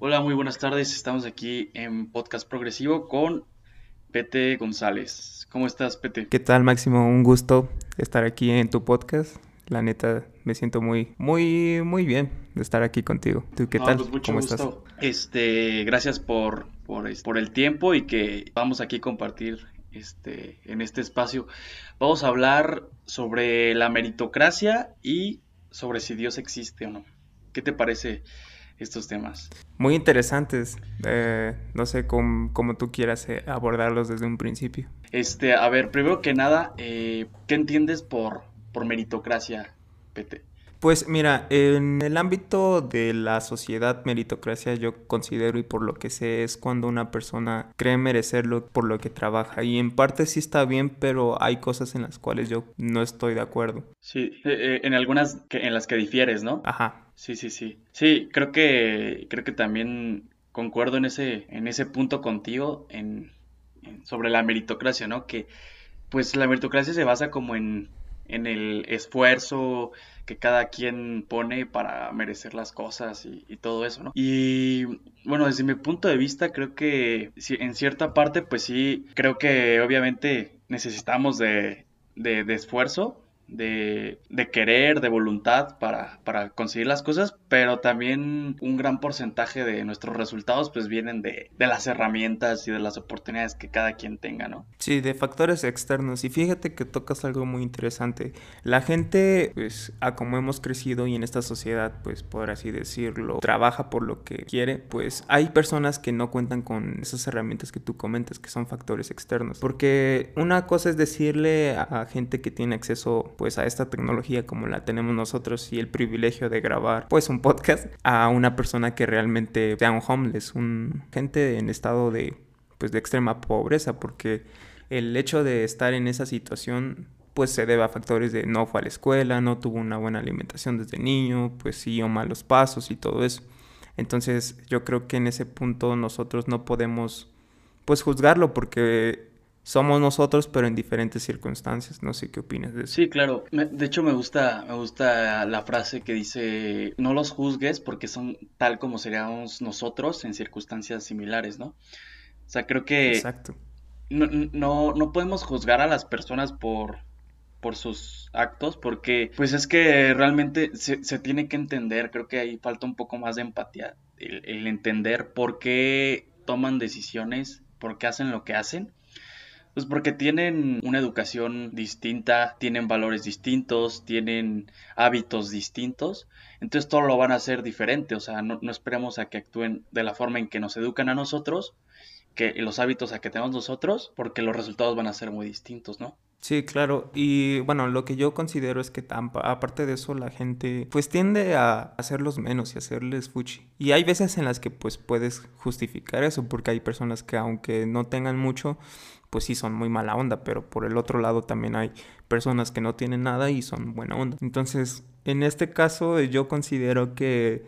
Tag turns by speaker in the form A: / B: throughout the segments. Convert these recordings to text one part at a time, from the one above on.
A: Hola, muy buenas tardes. Estamos aquí en Podcast Progresivo con Pete González. ¿Cómo estás, Pete?
B: ¿Qué tal, Máximo? Un gusto estar aquí en tu podcast. La neta, me siento muy, muy, muy bien de estar aquí contigo. ¿Tú qué tal?
A: Pues mucho
B: ¿Cómo
A: gusto.
B: estás?
A: Este, gracias por, por, por el tiempo y que vamos aquí a compartir este, en este espacio. Vamos a hablar sobre la meritocracia y sobre si Dios existe o no. ¿Qué te parece estos temas?
B: Muy interesantes. Eh, no sé cómo, cómo tú quieras eh, abordarlos desde un principio.
A: Este, a ver, primero que nada, eh, ¿qué entiendes por, por meritocracia, Pete?
B: Pues mira, en el ámbito de la sociedad meritocracia yo considero y por lo que sé es cuando una persona cree merecerlo por lo que trabaja y en parte sí está bien, pero hay cosas en las cuales yo no estoy de acuerdo.
A: Sí, en algunas que, en las que difieres, ¿no?
B: Ajá,
A: Sí, sí, sí. Sí, creo que creo que también concuerdo en ese en ese punto contigo en, sobre la meritocracia, ¿no? Que pues la meritocracia se basa como en en el esfuerzo que cada quien pone para merecer las cosas y, y todo eso, ¿no? Y bueno, desde mi punto de vista creo que en cierta parte pues sí, creo que obviamente necesitamos de, de esfuerzo de, de querer, de voluntad para, para conseguir las cosas, pero también un gran porcentaje de nuestros resultados pues vienen de, de las herramientas y de las oportunidades que cada quien tenga, ¿no?
B: Sí, de factores externos. Y fíjate que tocas algo muy interesante. La gente, pues, a como hemos crecido y en esta sociedad, pues, por así decirlo, trabaja por lo que quiere, pues hay personas que no cuentan con esas herramientas que tú comentas, que son factores externos. Porque una cosa es decirle a gente que tiene acceso, pues, a esta tecnología como la tenemos nosotros y el privilegio de grabar, pues, un podcast, a una persona que realmente sea un homeless, un gente en estado de pues de extrema pobreza porque el hecho de estar en esa situación pues se debe a factores de no fue a la escuela, no tuvo una buena alimentación desde niño, pues siguió malos pasos y todo eso. Entonces yo creo que en ese punto nosotros no podemos pues juzgarlo porque somos nosotros pero en diferentes circunstancias. No sé qué opinas de eso.
A: Sí, claro. Me- de hecho, me gusta, me gusta la frase que dice, no los juzgues porque son tal como seríamos nosotros en circunstancias similares, ¿no? O sea, creo que
B: Exacto.
A: no, no, no podemos juzgar a las personas por, por sus actos, porque pues es que realmente se, se tiene que entender, creo que ahí falta un poco más de empatía, el, el entender por qué toman decisiones, por qué hacen lo que hacen. Pues porque tienen una educación distinta, tienen valores distintos, tienen hábitos distintos, entonces todo lo van a hacer diferente, o sea, no, esperemos a que actúen de la forma en que nos educan a nosotros, que los hábitos a que tenemos nosotros, porque los resultados van a ser muy distintos, ¿no?
B: Sí, claro. Y bueno, lo que yo considero es que tampa- aparte de eso la gente pues tiende a hacerlos menos y hacerles fuchi. Y hay veces en las que pues puedes justificar eso porque hay personas que aunque no tengan mucho, pues sí son muy mala onda, pero por el otro lado también hay personas que no tienen nada y son buena onda. Entonces, en este caso eh, yo considero que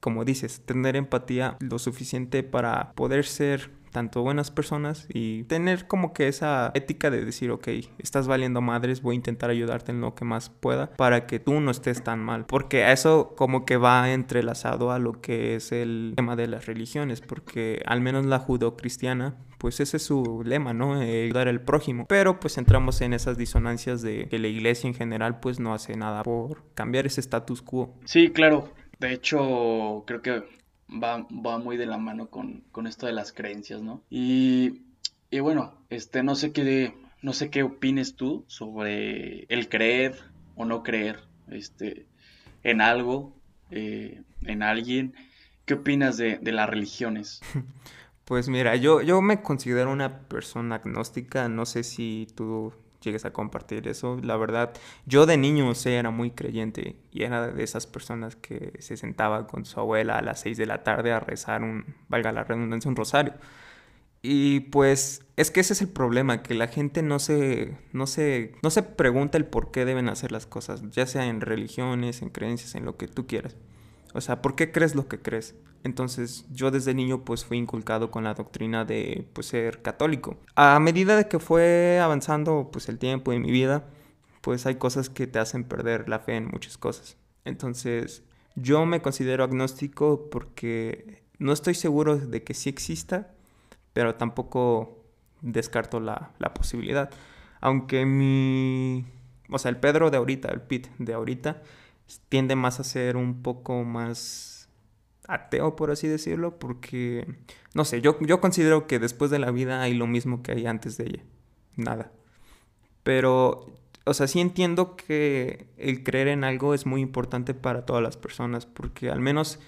B: como dices, tener empatía lo suficiente para poder ser tanto buenas personas y tener como que esa ética de decir, ok, estás valiendo madres, voy a intentar ayudarte en lo que más pueda para que tú no estés tan mal. Porque eso como que va entrelazado a lo que es el tema de las religiones, porque al menos la judo-cristiana, pues ese es su lema, ¿no? Eh, ayudar al prójimo. Pero pues entramos en esas disonancias de que la iglesia en general pues no hace nada por cambiar ese status quo.
A: Sí, claro. De hecho, creo que va, va muy de la mano con, con esto de las creencias, ¿no? Y, y bueno, este, no sé qué, no sé qué opines tú sobre el creer o no creer, este, en algo, eh, en alguien. ¿Qué opinas de, de las religiones?
B: Pues mira, yo, yo me considero una persona agnóstica, no sé si tú llegues a compartir eso. La verdad, yo de niño, o sea, era muy creyente y era de esas personas que se sentaba con su abuela a las 6 de la tarde a rezar un, valga la redundancia, un rosario. Y pues es que ese es el problema, que la gente no se, no se, no se pregunta el por qué deben hacer las cosas, ya sea en religiones, en creencias, en lo que tú quieras. O sea, ¿por qué crees lo que crees? Entonces, yo desde niño pues fui inculcado con la doctrina de pues ser católico. A medida de que fue avanzando pues el tiempo en mi vida, pues hay cosas que te hacen perder la fe en muchas cosas. Entonces, yo me considero agnóstico porque no estoy seguro de que sí exista, pero tampoco descarto la, la posibilidad. Aunque mi... O sea, el Pedro de ahorita, el Pete de ahorita, tiende más a ser un poco más ateo, por así decirlo, porque, no sé, yo, yo considero que después de la vida hay lo mismo que hay antes de ella. Nada. Pero, o sea, sí entiendo que el creer en algo es muy importante para todas las personas, porque al menos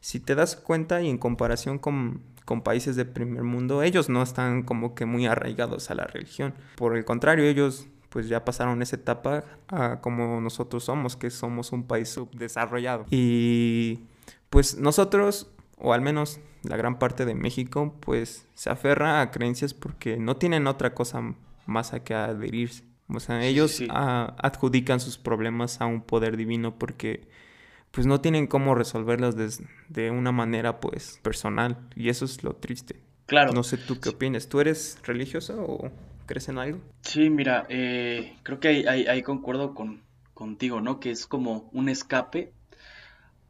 B: si te das cuenta y en comparación con, con países de primer mundo, ellos no están como que muy arraigados a la religión. Por el contrario, ellos pues ya pasaron esa etapa a como nosotros somos, que somos un país subdesarrollado. Y pues nosotros, o al menos la gran parte de México, pues se aferra a creencias porque no tienen otra cosa más a que adherirse. O sea, ellos adjudican sus problemas a un poder divino porque pues no tienen cómo resolverlas de, una manera pues personal y eso es lo triste. Claro. No sé tú qué opinas. ¿Tú eres religiosa o ¿Crees en algo?
A: Sí, mira, eh, creo que ahí, concuerdo con, contigo, ¿no? Que es como un escape.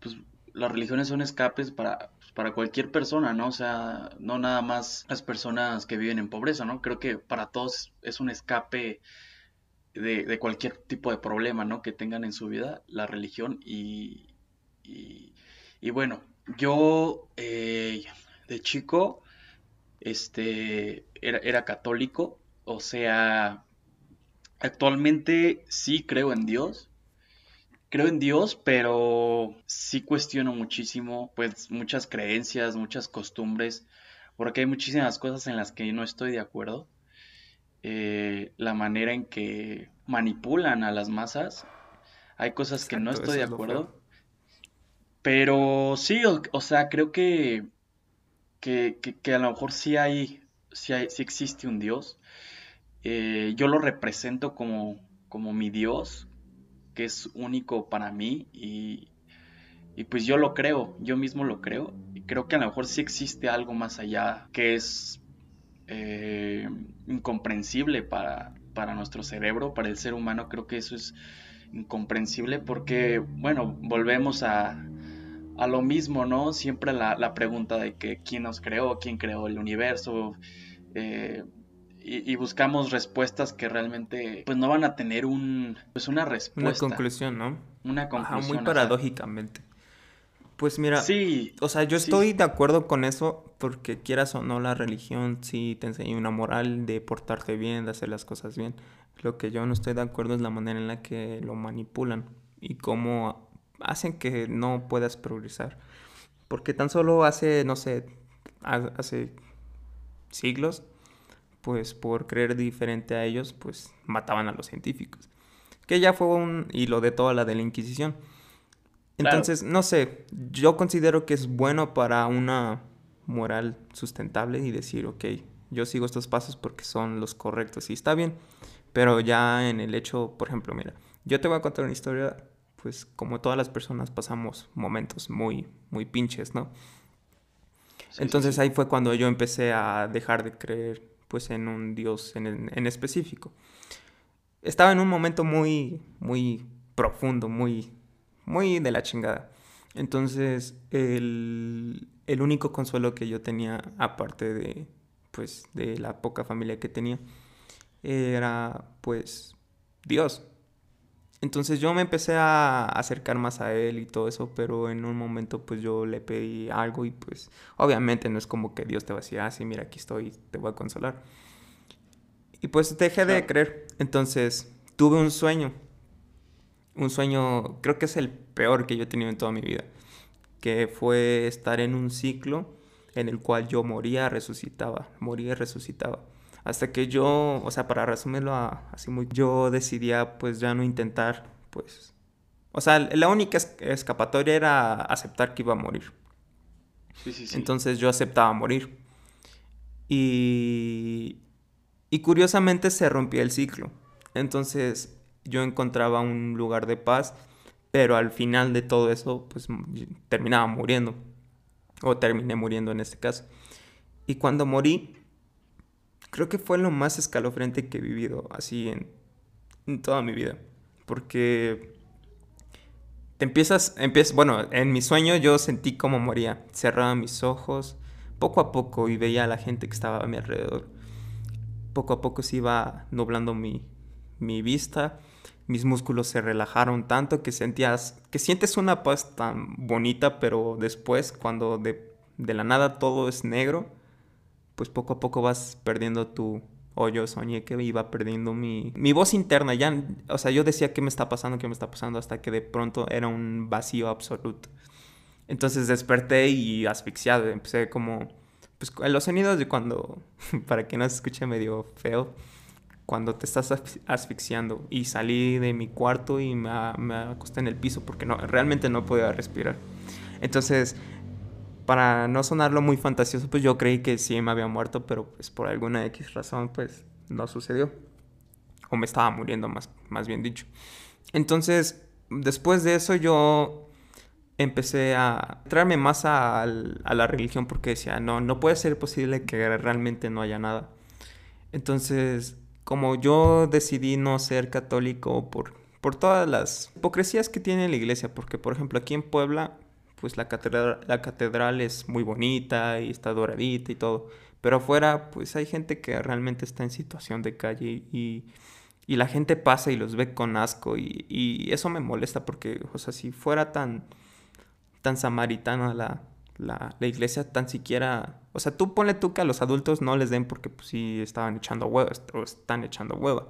A: Pues las religiones son escapes para, para cualquier persona, ¿no? O sea, no nada más las personas que viven en pobreza, ¿no? Creo que para todos es un escape de, cualquier tipo de problema, ¿no? Que tengan en su vida, la religión. Y, y, bueno, yo eh, de chico, este, era, era católico o sea, actualmente sí creo en Dios. Creo en Dios, pero sí cuestiono muchísimo, pues muchas creencias, muchas costumbres, porque hay muchísimas cosas en las que no estoy de acuerdo. Eh, la manera en que manipulan a las masas, hay cosas que no estoy de acuerdo. Pero sí, o, sea, creo que, que, a lo mejor sí hay, sí hay, sí existe un Dios. Eh, yo lo represento como, como mi Dios, que es único para mí y, pues yo lo creo, yo mismo lo creo y creo que a lo mejor sí existe algo más allá que es eh, incomprensible para, para nuestro cerebro, para el ser humano, creo que eso es incomprensible porque, bueno, volvemos a, a lo mismo, ¿no? Siempre la, la, pregunta de que quién nos creó, quién creó el universo, eh, y, buscamos respuestas que realmente pues no van a tener un pues una respuesta.
B: Una conclusión, ¿no?
A: Una conclusión.
B: muy paradójicamente. Pues mira, sí, o sea, yo estoy de acuerdo con eso porque quieras o no la religión sí te enseña una moral de portarte bien, de hacer las cosas bien. Lo que yo no estoy de acuerdo es la manera en la que lo manipulan y cómo hacen que no puedas progresar. Porque tan solo hace, no sé, hace siglos pues por creer diferente a ellos, pues mataban a los científicos. Que ya fue un hilo de toda la de la Inquisición. Entonces, no sé, yo considero que es bueno para una moral sustentable y decir, ok, yo sigo estos pasos porque son los correctos y está bien. Pero ya en el hecho, por ejemplo, mira, yo te voy a contar una historia, pues como todas las personas pasamos momentos muy, muy pinches, ¿no? Entonces ahí fue cuando yo empecé a dejar de creer pues en un Dios en, específico. Estaba en un momento muy, muy profundo, muy, muy de la chingada. Entonces, el, el único consuelo que yo tenía, aparte de, pues, de la poca familia que tenía, era, pues, Dios. Entonces yo me empecé a acercar más a él y todo eso, pero en un momento pues yo le pedí algo y pues obviamente no es como que Dios te va a decir, ah, sí, mira, aquí estoy, te voy a consolar. Y pues dejé de creer. Entonces tuve un sueño, un sueño, creo que es el peor que yo he tenido en toda mi vida, que fue estar en un ciclo en el cual yo moría, resucitaba, moría, resucitaba. Hasta que yo, o sea, para resumirlo así muy, yo decidía pues ya no intentar, pues, o sea, la única escapatoria era aceptar que iba a morir. Sí, sí, sí. Entonces yo aceptaba morir. Y, y curiosamente se rompía el ciclo. Entonces yo encontraba un lugar de paz, pero al final de todo eso, pues terminaba muriendo. O terminé muriendo en este caso. Y cuando morí, creo que fue lo más escalofriante que he vivido así en, toda mi vida. Porque te empiezas, empiezas, bueno, en mi sueño yo sentí como moría. Cerraba mis ojos poco a poco y veía a la gente que estaba a mi alrededor. Poco a poco se iba nublando mi, mi vista, mis músculos se relajaron tanto que sentías, que sientes una paz tan bonita, pero después cuando de, de la nada todo es negro, pues poco a poco vas perdiendo tu, o soñé que iba perdiendo mi, mi voz interna. Ya, o sea, yo decía qué me está pasando, qué me está pasando, hasta que de pronto era un vacío absoluto. Entonces desperté y asfixiado. Empecé como, pues los sonidos de cuando, para que no se escuche medio feo, cuando te estás asfixiando. Y salí de mi cuarto y me, me acosté en el piso porque no, realmente no podía respirar. Entonces para no sonarlo muy fantasioso, pues yo creí que sí me había muerto, pero pues por alguna X razón, pues no sucedió. O me estaba muriendo, más, más bien dicho. Entonces, después de eso yo empecé a traerme más a, a, la religión porque decía, no, no puede ser posible que realmente no haya nada. Entonces, como yo decidí no ser católico por, por todas las hipocresías que tiene la iglesia, porque por ejemplo aquí en Puebla pues la catedral, la catedral es muy bonita y está doradita y todo. Pero afuera, pues hay gente que realmente está en situación de calle y, y la gente pasa y los ve con asco y, y, eso me molesta porque, o sea, si fuera tan, tan samaritana la, la, la, iglesia, tan siquiera, o sea, tú ponle tú que a los adultos no les den porque pues sí estaban echando hueva o están echando hueva.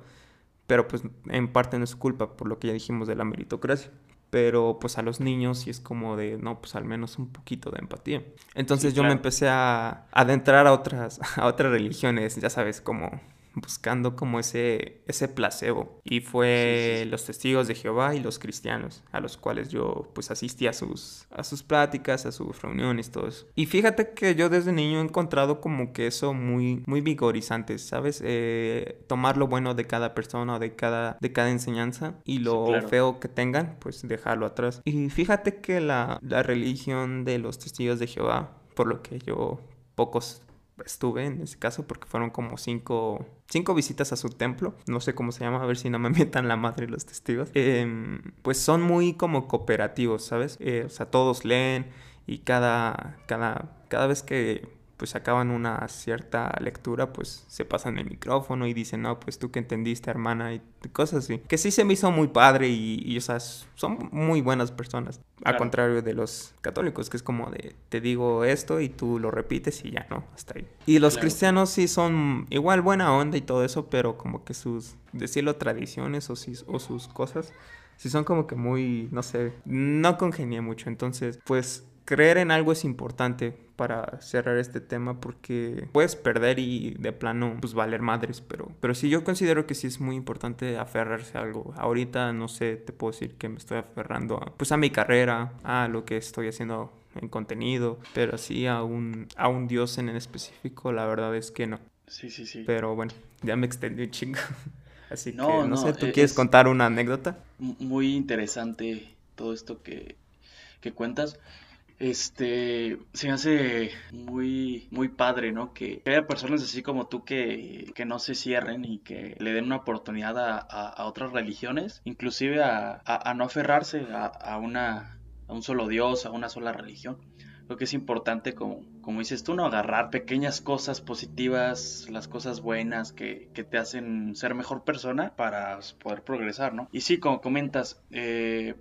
B: Pero pues en parte no es culpa por lo que ya dijimos de la meritocracia pero pues a los niños sí es como de, no, pues al menos un poquito de empatía. Entonces yo me empecé a adentrar a otras, a otras religiones, ya sabes, como buscando como ese, ese placebo. Y fue los testigos de Jehová y los cristianos, a los cuales yo pues asistí a sus, a sus pláticas, a sus reuniones, todo eso. Y fíjate que yo desde niño he encontrado como que eso muy, muy vigorizante, ¿sabes? Eh, tomar lo bueno de cada persona o de cada, de cada enseñanza y lo feo que tengan, pues dejarlo atrás. Y fíjate que la, la religión de los testigos de Jehová, por lo que yo pocos estuve en ese caso porque fueron como cinco, cinco visitas a su templo. No sé cómo se llama, a ver si no me metan la madre los testigos. Em, pues son muy como cooperativos, ¿sabes? Eh, o sea, todos leen y cada, cada, cada vez que pues acaban una cierta lectura, pues se pasan el micrófono y dicen, no, pues tú que entendiste, hermana, y cosas así. Que sí se me hizo muy padre y, y o sea, son muy buenas personas. A contrario de los católicos, que es como de, te digo esto y tú lo repites y ya, ¿no? Hasta ahí. Y los cristianos sí son igual buena onda y todo eso, pero como que sus, decirlo, tradiciones o, o sus cosas, sí son como que muy, no sé, no congenia mucho. Entonces, pues creer en algo es importante para cerrar este tema porque puedes perder y de plano pues valer madres, pero, pero sí yo considero que sí es muy importante aferrarse a algo. Ahorita no sé, te puedo decir que me estoy aferrando a, pues a mi carrera, a lo que estoy haciendo en contenido, pero sí a un, a un dios en específico, la verdad es que no.
A: Sí, sí, sí.
B: Pero bueno, ya me extendí un chingo. Así que no sé, ¿tú e, quieres contar una anécdota?
A: Muy interesante todo esto que, que cuentas este, se me hace muy, muy padre, ¿no? Que, haya personas así como tú que, que, no se cierren y que le den una oportunidad a, a, otras religiones, inclusive a, a no aferrarse a, una, a un solo Dios, a una sola religión. Creo que es importante, como, como dices tú, ¿no? Agarrar pequeñas cosas positivas, las cosas buenas que, que te hacen ser mejor persona para poder progresar, ¿no? Y sí, como comentas, eh,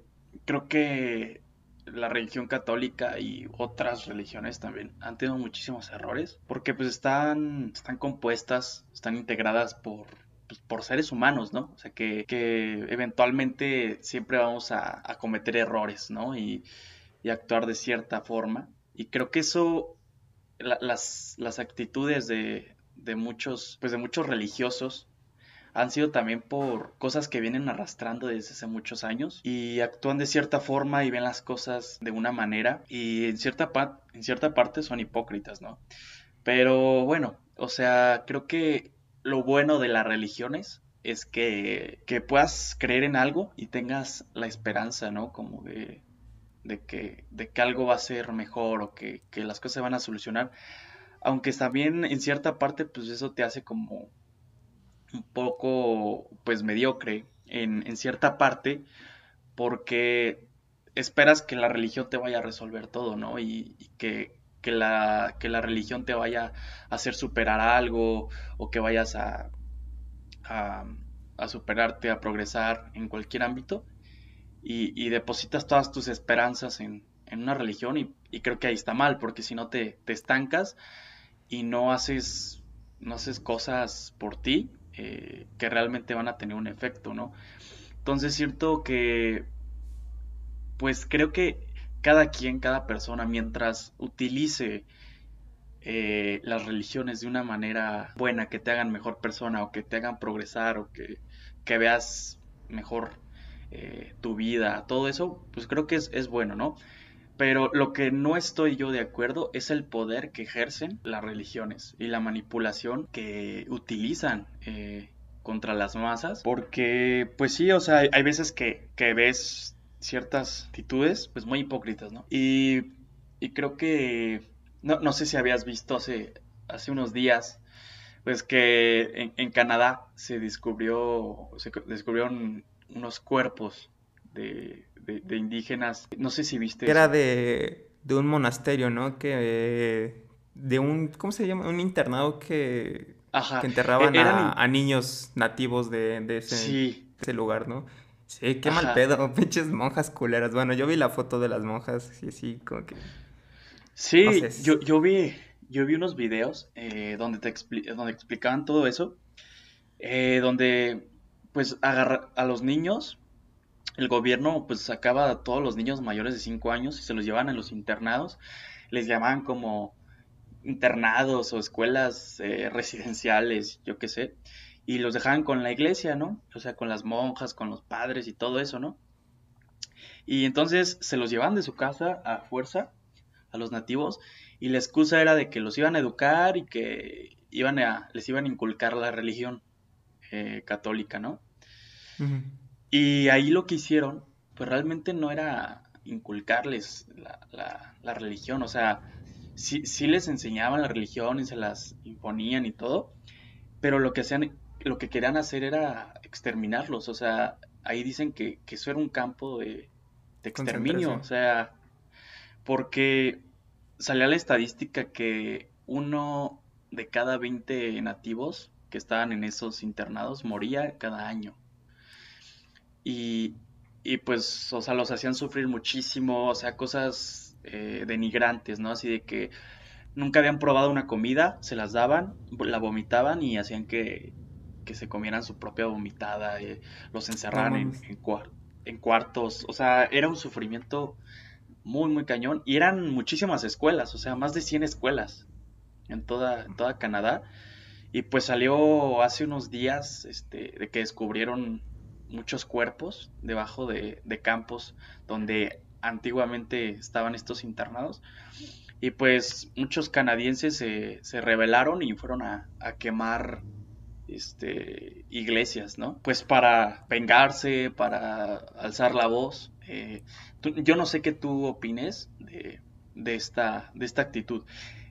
A: creo que la religión católica y otras religiones también han tenido muchísimos errores porque pues están, están compuestas, están integradas por, pues, por seres humanos, ¿no? O sea, que, eventualmente siempre vamos a, cometer errores, ¿no? Y, actuar de cierta forma. Y creo que eso, las, las actitudes de, de muchos, pues de muchos religiosos han sido también por cosas que vienen arrastrando desde hace muchos años y actúan de cierta forma y ven las cosas de una manera y en cierta, en cierta parte son hipócritas, ¿no? Pero bueno, o sea, creo que lo bueno de las religiones es que, que puedas creer en algo y tengas la esperanza, ¿no? Como de, de, que, de que algo va a ser mejor o que, que las cosas se van a solucionar. Aunque también en cierta parte, pues eso te hace como un poco pues mediocre en, cierta parte porque esperas que la religión te vaya a resolver todo, ¿no? Y, que, la, que la religión te vaya a hacer superar algo o que vayas a, a, superarte, a progresar en cualquier ámbito. Y, depositas todas tus esperanzas en, una religión y, creo que ahí está mal, porque si no te, te estancas y no haces, no haces cosas por ti eh, que realmente van a tener un efecto, ¿no? Entonces es cierto que, pues creo que cada quien, cada persona, mientras utilice eh, las religiones de una manera buena, que te hagan mejor persona o que te hagan progresar o que, veas mejor eh, tu vida, todo eso, pues creo que es bueno, ¿no? Pero lo que no estoy yo de acuerdo es el poder que ejercen las religiones y la manipulación que utilizan eh, contra las masas. Porque, pues sí, o sea, hay veces que, ves ciertas actitudes, pues muy hipócritas, ¿no? Y, creo que, no, no, sé si habías visto hace, hace unos días, pues que en, Canadá se descubrió, se descubrieron unos cuerpos de, de, indígenas. No sé si viste.
B: Era de, de un monasterio, ¿no? Que. De un. ¿Cómo se llama? Un internado que. Que enterraban e-, a, niños nativos de, de ese, ese lugar, ¿no? Sí, qué mal pedo, pinches monjas culeras. Bueno, yo vi la foto de las monjas, sí, sí, como que...
A: Sí, yo, yo, vi, yo vi unos videos eh, donde, te donde explicaban todo eso, eh, donde pues agarra a los niños el gobierno pues sacaba a todos los niños mayores de 5 años y se los llevaban a los internados, les llamaban como internados o escuelas eh, residenciales, yo qué sé, y los dejaban con la iglesia, ¿no? O sea, con las monjas, con los padres y todo eso, ¿no? Y entonces se los llevaban de su casa a fuerza a los nativos y la excusa era de que los iban a educar y que iban a, les iban a inculcar la religión eh, católica, ¿no? Y ahí lo que hicieron, pues realmente no era inculcarles la, religión, o sea, sí, sí, les enseñaban la religión y se las imponían y todo, pero lo que hacían, lo que querían hacer era exterminarlos, o sea, ahí dicen que, eso era un campo de, de exterminio, o sea, porque salía la estadística que uno de cada 20 nativos que estaban en esos internados moría cada año. Y, y pues, o sea, los hacían sufrir muchísimo, o sea, cosas eh, denigrantes, ¿no? Así de que nunca habían probado una comida, se las daban, la vomitaban y hacían que, que se comieran su propia vomitada, eh, los encerraran en, en, cuartos, o sea, era un sufrimiento muy, muy cañón. Y eran muchísimas escuelas, o sea, más de 100 escuelas en toda, en toda Canadá. Y pues salió hace unos días este, de que descubrieron muchos cuerpos debajo de, campos donde antiguamente estaban estos internados. Y pues muchos canadienses se, se rebelaron y fueron a, quemar este, iglesias, ¿no? Pues para vengarse, para alzar la voz. Eh, yo no sé qué tú opines de, de, esta, de esta actitud,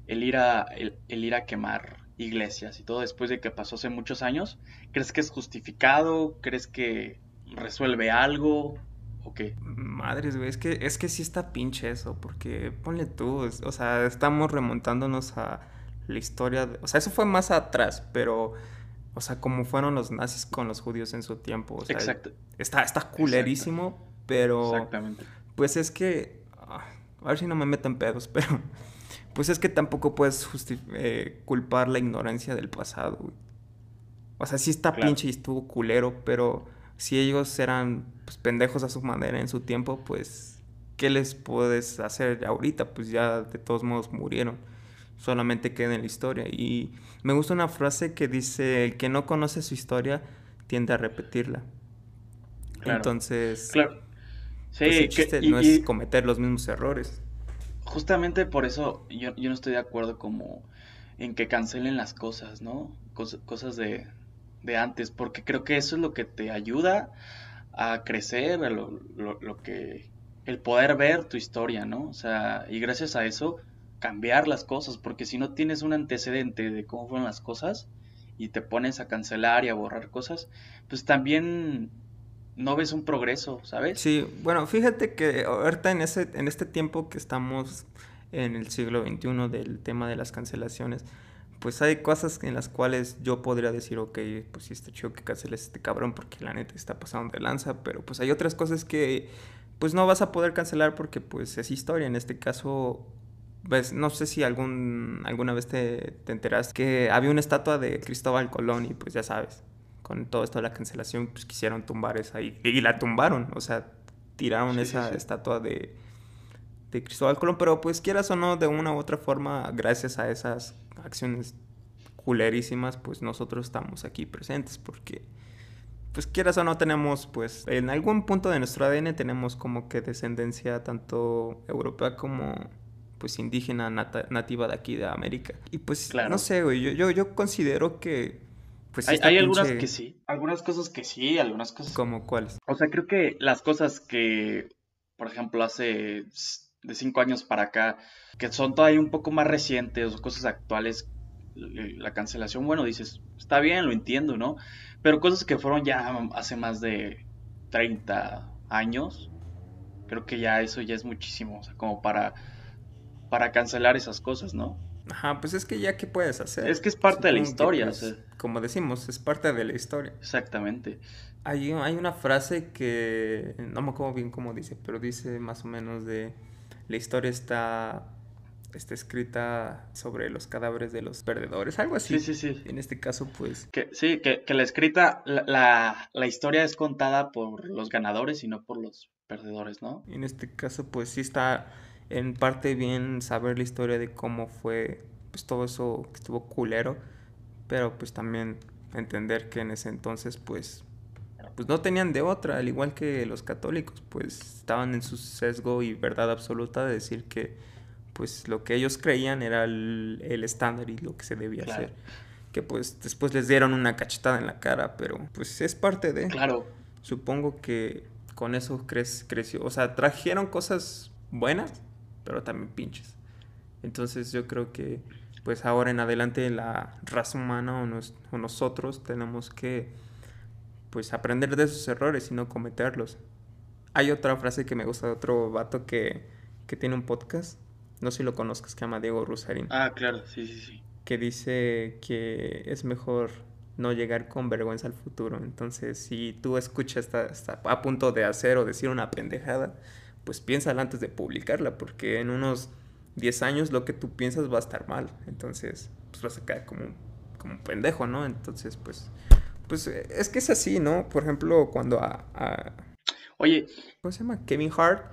A: el ir, a, el ir a quemar iglesias y todo después de que pasó hace muchos años. ¿Crees que es justificado? ¿Crees que resuelve algo? ¿O qué?
B: Madres, güey, es que, es que sí está pinche eso, porque ponle tú, o sea, estamos remontándonos a la historia, o sea, eso fue más atrás, pero, o sea, como fueron los nazis con los judíos en su tiempo, o sea, Exacto. Está, está culerísimo, pero... Exactamente. Pues es que, ah, a ver si no me meten pedos, pero pues es que tampoco puedes eh, culpar la ignorancia del pasado, güey. O sea, sí está pinche y estuvo culero, pero si ellos eran pues, pendejos a su manera en su tiempo, pues, ¿qué les puedes hacer ahorita? Pues ya de todos modos murieron. Solamente queda en la historia. Y me gusta una frase que dice, el que no conoce su historia tiende a repetirla. Entonces, claro. Sí, pues, el chiste no es cometer los mismos errores
A: justamente por eso yo, no estoy de acuerdo como en que cancelen las cosas, ¿no? cosas de, antes, porque creo que eso es lo que te ayuda a crecer, lo, lo, que, el poder ver tu historia, ¿no? O sea, y gracias a eso cambiar las cosas, porque si no tienes un antecedente de cómo fueron las cosas y te pones a cancelar y a borrar cosas, pues también no ves un progreso, ¿sabes?
B: Sí, bueno, fíjate que ahorita en, ese, en este tiempo que estamos en el siglo XXI del tema de las cancelaciones, pues hay cosas en las cuales yo podría decir, ok, pues sí está chido que canceles este cabrón porque la neta está pasando de lanza, pero pues hay otras cosas que pues no vas a poder cancelar porque pues es historia. En este caso, pues no sé si algún, alguna vez te, te enteraste que había una estatua de Cristóbal Colón y pues ya sabes, con todo esto de la cancelación, pues quisieron tumbar esa y, y la tumbaron, o sea, tiraron esa estatua de, de Cristóbal Colón, pero pues quieras o no, de una u otra forma, gracias a esas acciones culerísimas, pues nosotros estamos aquí presentes porque pues quieras o no tenemos, pues en algún punto de nuestro ADN tenemos como que descendencia tanto europea como pues indígena nativa de aquí de América. Y pues no sé, güey, yo, yo, yo considero que
A: pues hay, hay algunas que sí, algunas cosas que sí, algunas cosas...
B: ¿Como cuáles?
A: O sea, creo que las cosas que, por ejemplo, hace de cinco años para acá, que son todavía un poco más recientes o cosas actuales, la cancelación, bueno, dices, está bien, lo entiendo, ¿no? Pero cosas que fueron ya hace más de 30 años, creo que ya eso ya es muchísimo, o sea, como para, para cancelar esas cosas, ¿no?
B: Ajá, pues es que ya qué puedes hacer.
A: Es que es parte de la historia.
B: Pues, como decimos, es parte de la historia.
A: Exactamente.
B: Hay, hay una frase que no me acuerdo bien cómo dice, pero dice más o menos de la historia está está escrita sobre los cadáveres de los perdedores, algo así.
A: Sí, sí, sí.
B: En este caso, pues...
A: Que, sí, que, que la escrita, la, la, historia es contada por los ganadores y no por los perdedores, ¿no?
B: En este caso, pues sí está en parte bien saber la historia de cómo fue, pues todo eso que estuvo culero, pero pues también entender que en ese entonces, pues pues no tenían de otra, al igual que los católicos, pues estaban en su sesgo y verdad absoluta de decir que pues lo que ellos creían era el, estándar y lo que se debía hacer. Que pues después les dieron una cachetada en la cara, pero pues es parte de...
A: Claro.
B: Supongo que con eso creció. O sea, trajeron cosas buenas, pero también pinches. Entonces yo creo que pues ahora en adelante la raza humana o, nosotros tenemos que pues aprender de esos errores y no cometerlos. Hay otra frase que me gusta de otro vato que, que tiene un podcast no sé si lo conozcas, que se llama Diego Rusarín.
A: Ah, claro, sí, sí, sí.
B: Que dice que es mejor no llegar con vergüenza al futuro. Entonces, si tú escuchas, está, a punto de hacer o decir una pendejada, pues piénsala antes de publicarla, porque en unos 10 años lo que tú piensas va a estar mal. Entonces, pues vas a caer como, como un pendejo, ¿no? Entonces, pues, pues es que es así, ¿no? Por ejemplo, cuando a, a...
A: Oye.
B: ¿Cómo se llama? Kevin Hart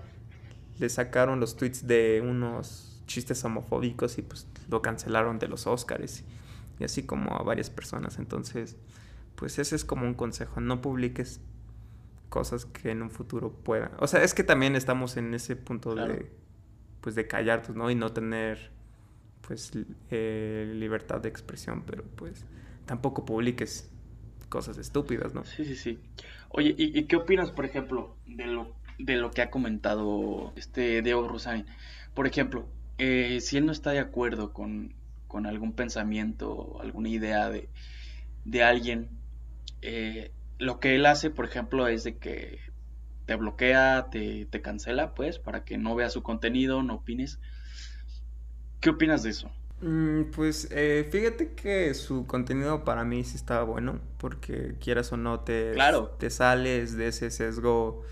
B: le sacaron los tweets de unos chistes homofóbicos y pues lo cancelaron de los Oscars y, así como a varias personas. Entonces, pues ese es como un consejo, no publiques cosas que en un futuro puedan. O sea, es que también estamos en ese punto de pues de callar, ¿no? Y no tener pues eh, libertad de expresión, pero pues tampoco publiques cosas estúpidas, ¿no?
A: Sí, sí, sí. Oye, ¿y, y qué opinas, por ejemplo, de lo de lo que ha comentado este Diego Rosani. Por ejemplo, eh, si él no está de acuerdo con, algún pensamiento, alguna idea de, de alguien, eh, lo que él hace, por ejemplo, es de que te bloquea, te, te cancela, pues, para que no veas su contenido, no opines. ¿Qué opinas de eso?
B: Mm, pues eh, fíjate que su contenido para mí sí estaba bueno, porque quieras o no te, te sales de ese sesgo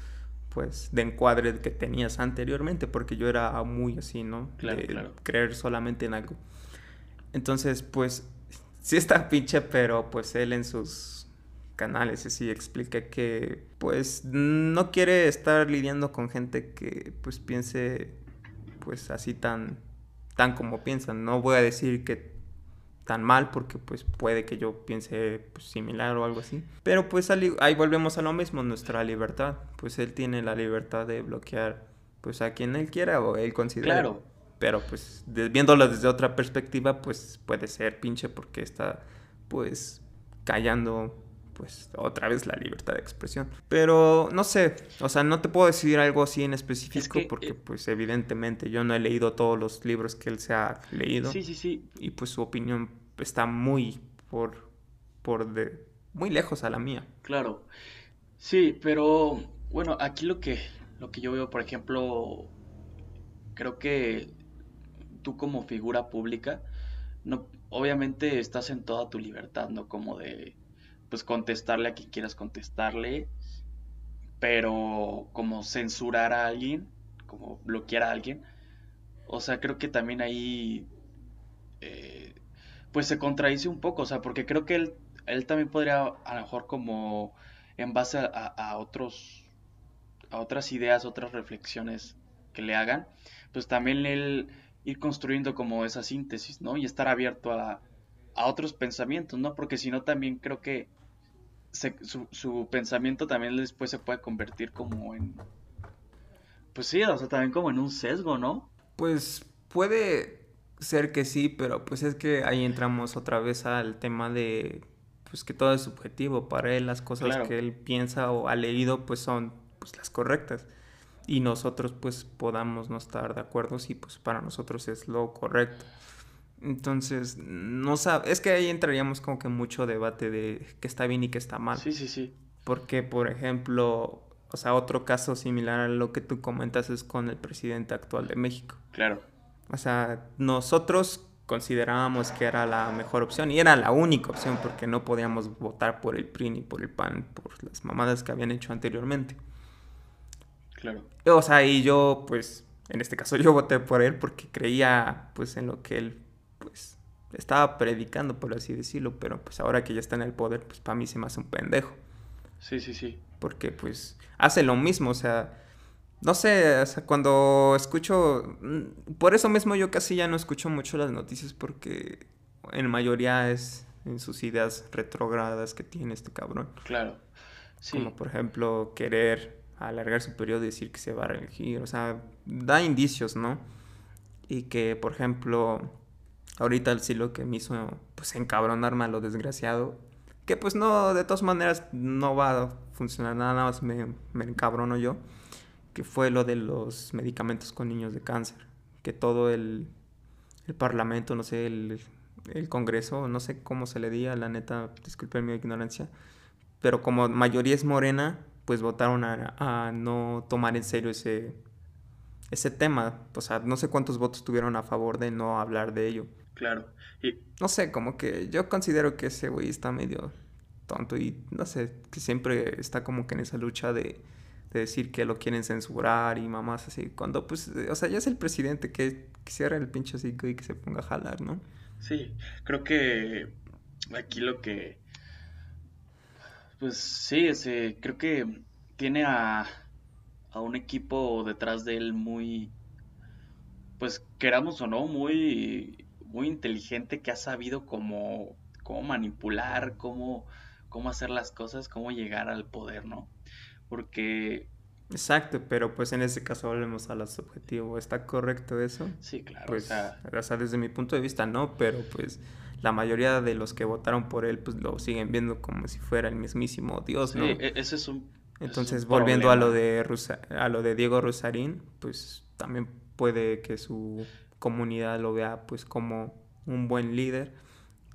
B: pues de encuadre que tenías anteriormente, porque yo era muy así, ¿no?
A: de
B: creer solamente en algo. Entonces, pues sí está pinche, pero pues él en sus canales así explica que pues no quiere estar lidiando con gente que pues piense pues así tan tan como piensan. No voy a decir que tan mal porque pues puede que yo piense pues, similar o algo así. Pero pues ahí volvemos a lo mismo, nuestra libertad. Pues él tiene la libertad de bloquear pues a quien él quiera o él considera.
A: Claro.
B: Pero pues viéndolo desde otra perspectiva pues puede ser pinche porque está pues callando pues otra vez la libertad de expresión. Pero no sé, o sea, no te puedo decir algo así en específico porque eh, pues evidentemente yo no he leído todos los libros que él se ha leído.
A: Sí, sí, sí.
B: Y pues su opinión está muy por, por de, muy lejos a la mía.
A: Claro. Sí, pero bueno, aquí lo que, lo que yo veo, por ejemplo, creo que tú como figura pública, no, obviamente estás en toda tu libertad, ¿no? Como de, pues contestarle a quien quieras contestarle, pero como censurar a alguien, como bloquear a alguien, o sea, creo que también ahí, eh, pues se contradice un poco, o sea, porque creo que él, él también podría, a lo mejor como en base a, otros, a otras ideas, otras reflexiones que le hagan, pues también él ir construyendo como esa síntesis, ¿no? Y estar abierto a, a otros pensamientos, ¿no? Porque si no, también creo que su, su, pensamiento también después se puede convertir como en... Pues sí, o sea, también como en un sesgo, ¿no?
B: Pues puede ser que sí, pero pues es que ahí entramos otra vez al tema de pues que todo es subjetivo para él las cosas que él piensa o ha leído pues son pues las correctas y nosotros pues podamos no estar de acuerdo si pues para nosotros es lo correcto. Entonces, no sabe, es que ahí entraríamos como que mucho debate de qué está bien y qué está mal.
A: Sí, sí, sí.
B: Porque, por ejemplo, o sea, otro caso similar a lo que tú comentas es con el presidente actual de México.
A: Claro.
B: O sea, nosotros considerábamos que era la mejor opción y era la única opción porque no podíamos votar por el PRI ni por el PAN por las mamadas que habían hecho anteriormente.
A: Claro.
B: O sea, y yo, pues, en este caso yo voté por él porque creía, pues, en lo que él, pues, estaba predicando, por así decirlo, pero pues ahora que ya está en el poder, pues para mí se me hace un pendejo.
A: Sí, sí, sí.
B: Porque pues hace lo mismo, o sea, no sé, o sea, cuando escucho, mm, por eso mismo yo casi ya no escucho mucho las noticias porque en mayoría es en sus ideas retrógradas que tiene este cabrón.
A: Claro. Sí.
B: Como por ejemplo querer alargar su periodo y decir que se va a reelegir. O sea, da indicios, ¿no? Y que, por ejemplo, ahorita sí lo que me hizo, pues, encabronarme a lo desgraciado, que pues no, de todas maneras no va a funcionar nada, más me, me encabrono yo, que fue lo de los medicamentos con niños de cáncer, que todo el, el parlamento, no sé, el, el Congreso, no sé cómo se le diga, la neta, disculpen mi ignorancia, pero como mayoría es morena, pues votaron a, no tomar en serio ese, ese tema. O sea, no sé cuántos votos tuvieron a favor de no hablar de ello.
A: Claro.
B: Y... No sé, como que yo considero que ese güey está medio tonto y no sé, que siempre está como que en esa lucha de, de decir que lo quieren censurar y mamás así. Cuando, pues, o sea, ya es el presidente que, que cierra el pinche así y que se ponga a jalar, ¿no?
A: Sí, creo que aquí lo que pues sí, ese, creo que tiene a, a un equipo detrás de él muy, pues queramos o no, muy, muy inteligente que ha sabido cómo, cómo manipular, cómo, cómo hacer las cosas, cómo llegar al poder, ¿no? Porque...
B: Exacto, pero pues en ese caso volvemos a lo subjetivo. ¿Está correcto eso?
A: Sí, claro.
B: Pues, o sea, desde mi punto de vista no, pero pues la mayoría de los que votaron por él pues lo siguen viendo como si fuera el mismísimo Dios, ¿no?
A: Sí, e-, ese es un
B: Entonces, volviendo a lo de a lo de Diego Rosarín, pues también puede que su comunidad lo vea pues como un buen líder.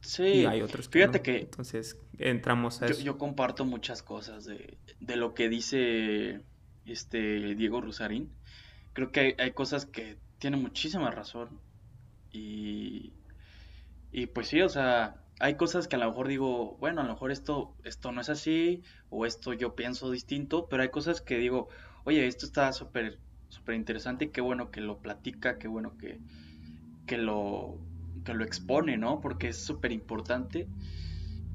A: Sí, y hay otros que fíjate que
B: entonces entramos a
A: yo, yo comparto muchas cosas de, de, lo que dice este Diego Rosarín. Creo que hay, hay cosas que tienen muchísima razón y y pues sí, o sea, hay cosas que a lo mejor digo, bueno, a lo mejor esto, esto no es así, o esto yo pienso distinto, pero hay cosas que digo, oye, esto está súper, súper interesante y qué bueno que lo platica, qué bueno que, que lo, que lo expone, ¿no? Porque es súper importante.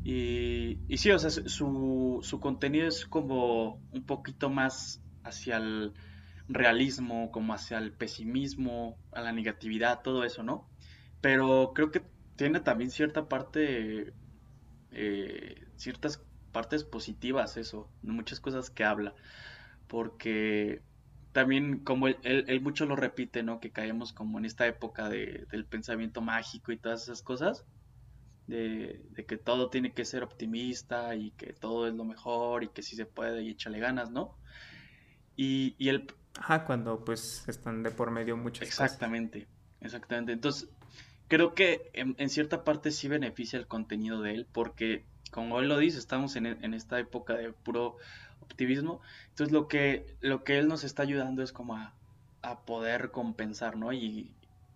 A: Y, y sí, o sea, su, su contenido es como un poquito más hacia el realismo, como hacia el pesimismo, a la negatividad, todo eso, ¿no? Pero creo que tiene también cierta parte, eh, ciertas partes positivas eso, muchas cosas que habla, porque también como él, mucho lo repite, ¿no? Que caemos como en esta época de, del pensamiento mágico y todas esas cosas, de, que todo tiene que ser optimista y que todo es lo mejor y que sí se puede y échale ganas, ¿no? Y, y él...
B: Ajá, cuando pues están de por medio muchas
A: Exactamente, exactamente. Entonces, creo que en, cierta parte sí beneficia el contenido de él, porque como él lo dice, estamos en, esta época de puro optimismo. Entonces lo que, lo que él nos está ayudando es como a, a poder compensar, ¿no? Y,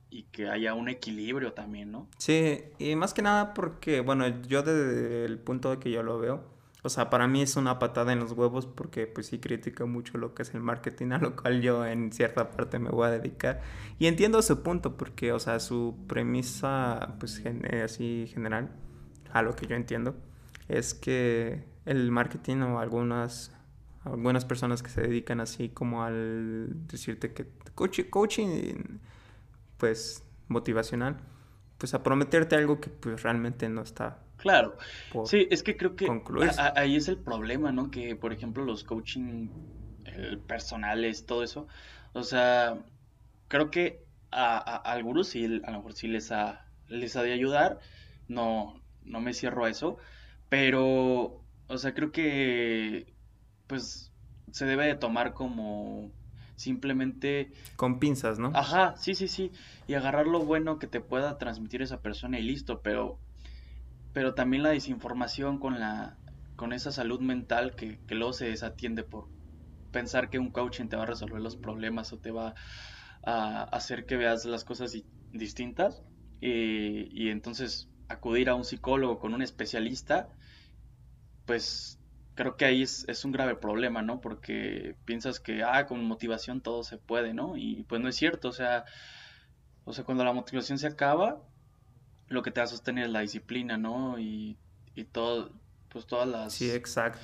A: y que haya un equilibrio también, ¿no?
B: Sí, y más que nada porque, bueno, yo desde el punto de que yo lo veo, o sea, para mí es una patada en los huevos porque pues sí critica mucho lo que es el marketing, a lo cual yo en cierta parte me voy a dedicar. Y entiendo su punto porque, o sea, su premisa, pues así general, a lo que yo entiendo, es que el marketing o algunas, algunas personas que se dedican así como al decirte que coaching, coaching pues motivacional, pues a prometerte algo que pues realmente no está
A: Claro, sí, es que creo que ahí es el problema, ¿no? Que, por ejemplo, los coaching personales, todo eso, o sea, creo que a, algunos sí, a lo mejor sí les ha, les ha de ayudar, no, no me cierro a eso, pero, o sea, creo que, pues, se debe de tomar como simplemente...
B: Con pinzas, ¿no?
A: Ajá, sí, sí, sí, y agarrar lo bueno que te pueda transmitir esa persona y listo, pero pero también la desinformación con la con esa salud mental que, que luego se desatiende por pensar que un coaching te va a resolver los problemas o te va a hacer que veas las cosas distintas y, y entonces acudir a un psicólogo con un especialista pues creo que ahí es, es, un grave problema, ¿no? Porque piensas que, ah, con motivación todo se puede, ¿no? Y pues no es cierto, o sea, o sea, cuando la motivación se acaba, lo que te va a sostener es la disciplina, ¿no? Y, y todo, pues todas las...
B: Sí, exacto.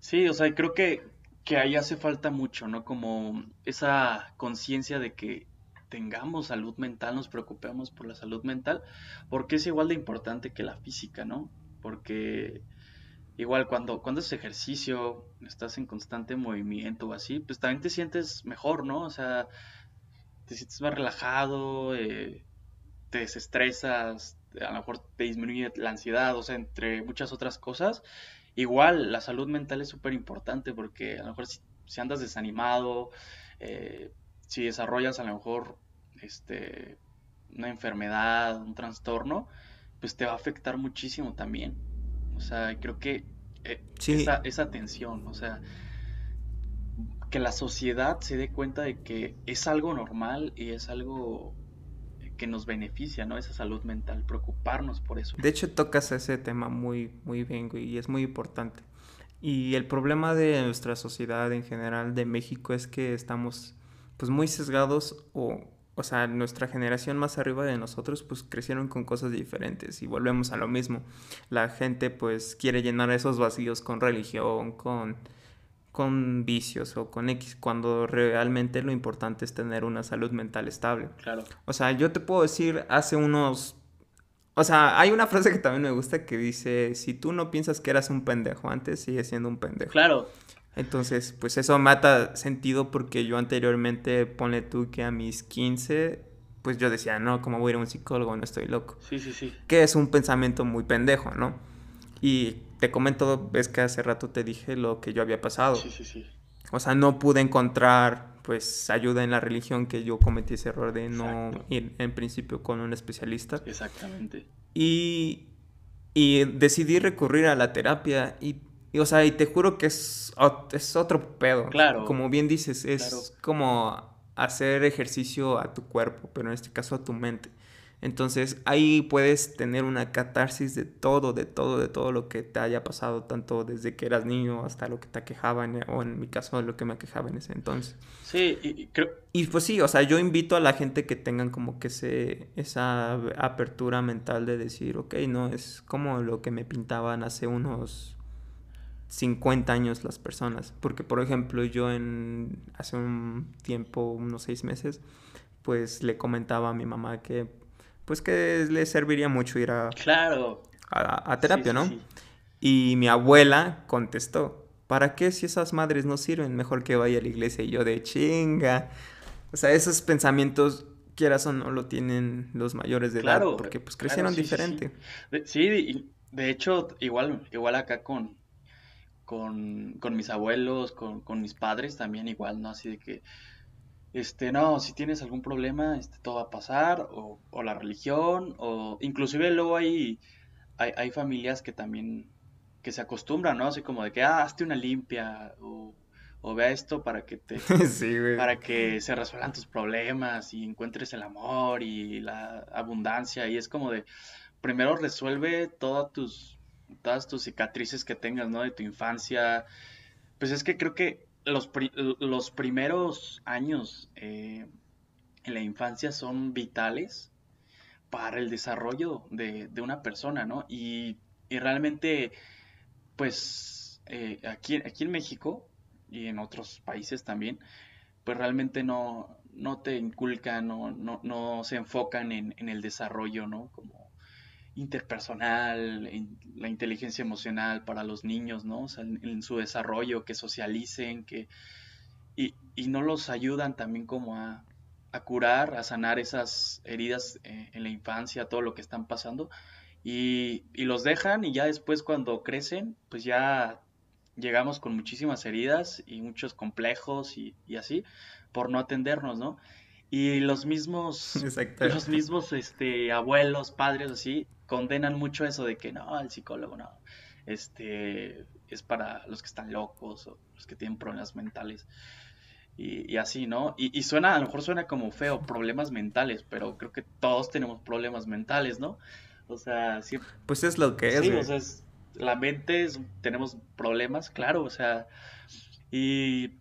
A: Sí, o sea, creo que, que ahí hace falta mucho, ¿no? Como esa conciencia de que tengamos salud mental, nos preocupemos por la salud mental, porque es igual de importante que la física, ¿no? Porque igual cuando, cuando es ejercicio, estás en constante movimiento o así, pues también te sientes mejor, ¿no? O sea, te sientes más relajado, eh, te desestresas, a lo mejor te disminuye la ansiedad, o sea, entre muchas otras cosas. Igual, la salud mental es súper importante porque a lo mejor si, andas desanimado, eh, si desarrollas a lo mejor este, una enfermedad, un trastorno, pues te va a afectar muchísimo también. O sea, creo que eh, esa, esa tensión, o sea, que la sociedad se dé cuenta de que es algo normal y es algo que nos beneficia, ¿no? Esa salud mental, preocuparnos por eso.
B: De hecho, tocas ese tema muy, muy bien, güey, y es muy importante. Y el problema de nuestra sociedad en general, de México, es que estamos, pues, muy sesgados o, o sea, nuestra generación más arriba de nosotros, pues, crecieron con cosas diferentes y volvemos a lo mismo. La gente, pues, quiere llenar esos vacíos con religión, con con vicios o con X, cuando realmente lo importante es tener una salud mental estable.
A: Claro.
B: O sea, yo te puedo decir hace unos... O sea, hay una frase que también me gusta que dice, si tú no piensas que eras un pendejo antes, sigues siendo un pendejo.
A: Claro.
B: Entonces, pues eso mata sentido porque yo anteriormente, pone tú que a mis 15, pues yo decía, no, ¿cómo voy a ir a un psicólogo? No estoy loco.
A: Sí, sí, sí.
B: Que es un pensamiento muy pendejo, ¿no? Y te comento, ves que hace rato te dije lo que yo había pasado.
A: Sí, sí, sí.
B: O sea, no pude encontrar pues ayuda en la religión que yo cometí ese error de no ir en principio con un especialista.
A: Exactamente.
B: Y, y decidí recurrir a la terapia y, o sea, y te juro que es, es otro pedo.
A: Claro.
B: Como bien dices, es como hacer ejercicio a tu cuerpo, pero en este caso a tu mente. Entonces ahí puedes tener una catarsis de todo, de todo, de todo lo que te haya pasado, tanto desde que eras niño hasta lo que te aquejaba, o en mi caso lo que me aquejaba en ese entonces.
A: Sí, y, creo...
B: Y pues sí, o sea, yo invito a la gente que tengan como que ese, esa apertura mental de decir, ok, no, es como lo que me pintaban hace unos 50 años las personas. Porque, por ejemplo, yo en hace un tiempo, unos seis meses, pues le comentaba a mi mamá que pues que le serviría mucho ir a,
A: claro.
B: a, terapia, ¿no? Y mi abuela contestó, ¿para qué si esas madres no sirven? Mejor que vaya a la iglesia y yo de chinga. O sea, esos pensamientos, quieras o no, lo tienen los mayores de edad, porque pues crecieron diferente.
A: Sí, de, hecho, igual, igual acá con, con, con mis abuelos, con, con mis padres también igual, ¿no? Así de que este, no, si tienes algún problema, este, todo va a pasar, o, la religión, o inclusive luego hay, hay, familias que también que se acostumbran, ¿no? Así como de que, ah, hazte una limpia o, o vea esto para que te,
B: sí,
A: para que se resuelvan tus problemas y encuentres el amor y la abundancia y es como de, primero resuelve todas tus, todas tus cicatrices que tengas, ¿no? De tu infancia. Pues es que creo que los, los primeros años eh, en la infancia son vitales para el desarrollo de, una persona, ¿no? Y, realmente, pues, eh, aquí, aquí en México y en otros países también, pues realmente no, no te inculcan, no, no, no se enfocan en, en, el desarrollo, ¿no? Como interpersonal, en la inteligencia emocional para los niños, ¿no? O sea, en, su desarrollo, que socialicen, que... Y, y, no los ayudan también como a, a curar, a sanar esas heridas eh, en la infancia, todo lo que están pasando. Y, y, los dejan y ya después cuando crecen, pues ya llegamos con muchísimas heridas y muchos complejos y, y así, por no atendernos, ¿no? Y los mismos, los mismos este, abuelos, padres, así, condenan mucho eso de que no, el psicólogo no, este, es para los que están locos o los que tienen problemas mentales. Y, así, ¿no? Y, suena, a lo mejor suena como feo, problemas mentales, pero creo que todos tenemos problemas mentales, ¿no? O sea, siempre...
B: Pues es lo que es.
A: Sí, o sea, la mente es, tenemos problemas, claro, o sea, y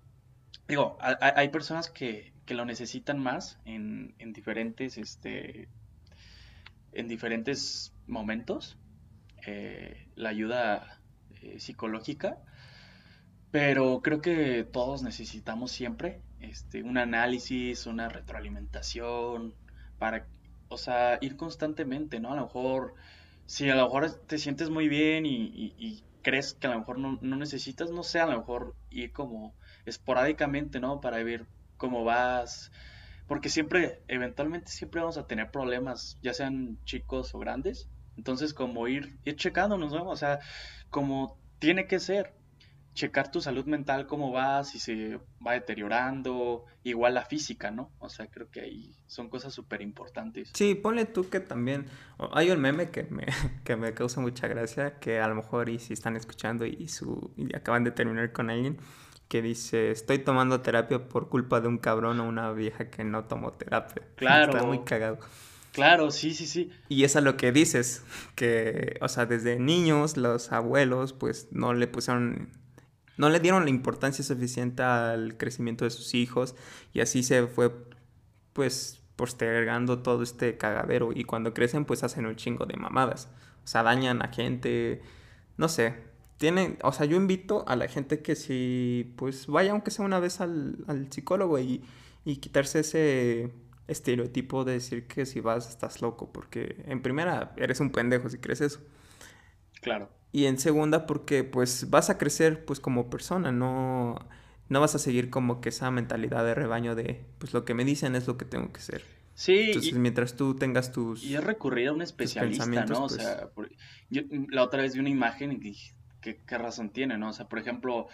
A: digo, hay, personas que, que, lo necesitan más en, en diferentes, este, en diferentes momentos, eh, la ayuda eh, psicológica, pero creo que todos necesitamos siempre este, un análisis, una retroalimentación, para, o sea, ir constantemente, ¿no? A lo mejor, si a lo mejor te sientes muy bien y, crees que a lo mejor no, no, necesitas, no sé, a lo mejor ir como esporádicamente, ¿no? Para ver cómo vas, porque siempre, eventualmente siempre vamos a tener problemas, ya sean chicos o grandes. Entonces, como ir, ir checándonos, ¿no? O sea, como tiene que ser, checar tu salud mental, cómo va, si se va deteriorando, igual la física, ¿no? O sea, creo que ahí son cosas súper importantes.
B: Sí, ponle tú que también, hay un meme que me, que me causa mucha gracia, que a lo mejor y si están escuchando y, su, y acaban de terminar con alguien, que dice, estoy tomando terapia por culpa de un cabrón o una vieja que no tomó terapia.
A: Claro.
B: Está muy cagado.
A: Claro, sí, sí, sí.
B: Y es a lo que dices, que, o sea, desde niños los abuelos pues no le pusieron, no le dieron la importancia suficiente al crecimiento de sus hijos y así se fue pues postergando todo este cagadero y cuando crecen pues hacen un chingo de mamadas, o sea, dañan a gente, no sé, tienen, o sea, yo invito a la gente que si, pues vaya aunque sea una vez al, psicólogo y, quitarse ese estereotipo de decir que si vas estás loco, porque en primera eres un pendejo si crees eso.
A: Claro.
B: Y en segunda porque pues vas a crecer pues como persona, no, no vas a seguir como que esa mentalidad de rebaño de pues lo que me dicen es lo que tengo que ser.
A: Sí.
B: Entonces, mientras tú tengas tus.
A: Y es recurrir a un especialista, ¿no? O pues sea, yo la otra vez vi una imagen y dije, qué, razón tiene, ¿no? O sea, por ejemplo,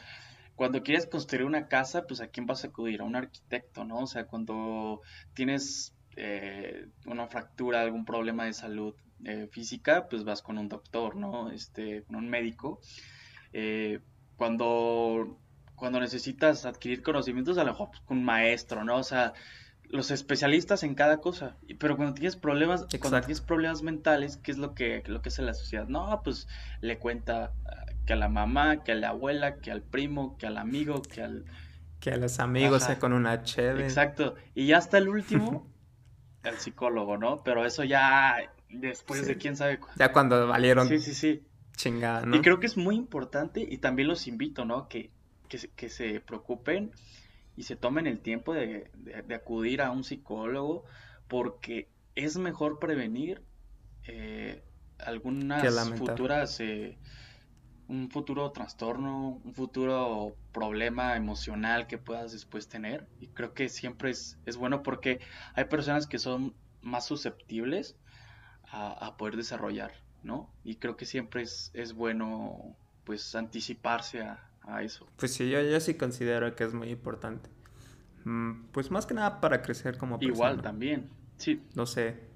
A: cuando quieres construir una casa, pues a quién vas a acudir, a un arquitecto, ¿no? O sea, cuando tienes eh, una fractura, algún problema de salud eh, física, pues vas con un doctor, ¿no? Este, con un médico. Eh, cuando, cuando necesitas adquirir conocimientos, a lo mejor pues, con un maestro, ¿no? O sea, los especialistas en cada cosa. Pero cuando tienes problemas, cuando tienes problemas mentales, ¿qué es lo que, lo que hace la sociedad? No, pues le cuenta que a la mamá, que a la abuela, que al primo, que al amigo, que al...
B: Que a los amigos, sea con una chévere.
A: Exacto. Y ya hasta el último, el psicólogo, ¿no? Pero eso ya después de quién sabe
B: cuándo. Ya cuando valieron.
A: Sí, sí, sí.
B: Chingada, ¿no?
A: Y creo que es muy importante y también los invito, ¿no? Que, que, se preocupen y se tomen el tiempo de, acudir a un psicólogo porque es mejor prevenir eh, algunas futuras eh, un futuro trastorno, un futuro problema emocional que puedas después tener. Y creo que siempre es, es bueno porque hay personas que son más susceptibles a, poder desarrollar, ¿no? Y creo que siempre es, es bueno pues anticiparse a, eso.
B: Pues sí, yo, yo sí considero que es muy importante. Mm, pues más que nada para crecer como
A: persona. Igual también, sí.
B: No sé.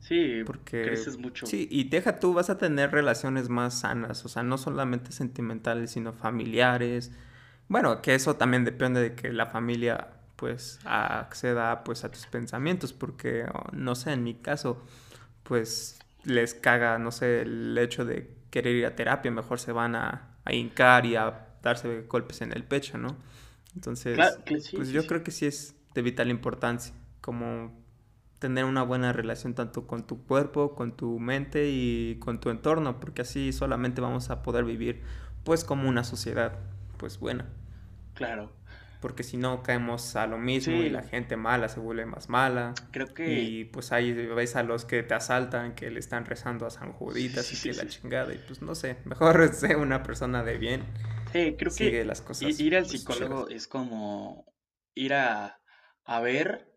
A: Sí, porque creces mucho.
B: Sí, y deja tú, vas a tener relaciones más sanas, o sea, no solamente sentimentales, sino familiares. Bueno, que eso también depende de que la familia pues acceda pues a tus pensamientos, porque oh, no sé, en mi caso, pues les caga, no sé, el hecho de querer ir a terapia, mejor se van a, a hincar y a darse golpes en el pecho, ¿no? Entonces, pues yo creo que sí es de vital importancia, como tener una buena relación tanto con tu cuerpo, con tu mente y con tu entorno, porque así solamente vamos a poder vivir pues como una sociedad pues buena.
A: Claro.
B: Porque si no caemos a lo mismo y la gente mala se vuelve más mala.
A: Creo que...
B: Y pues ahí ves a los que te asaltan, que le están rezando a San Juditas y que la chingada. Y pues no sé, mejor sé una persona de bien.
A: Sí, creo que las cosas ir al pues, psicólogo es como ir a, a ver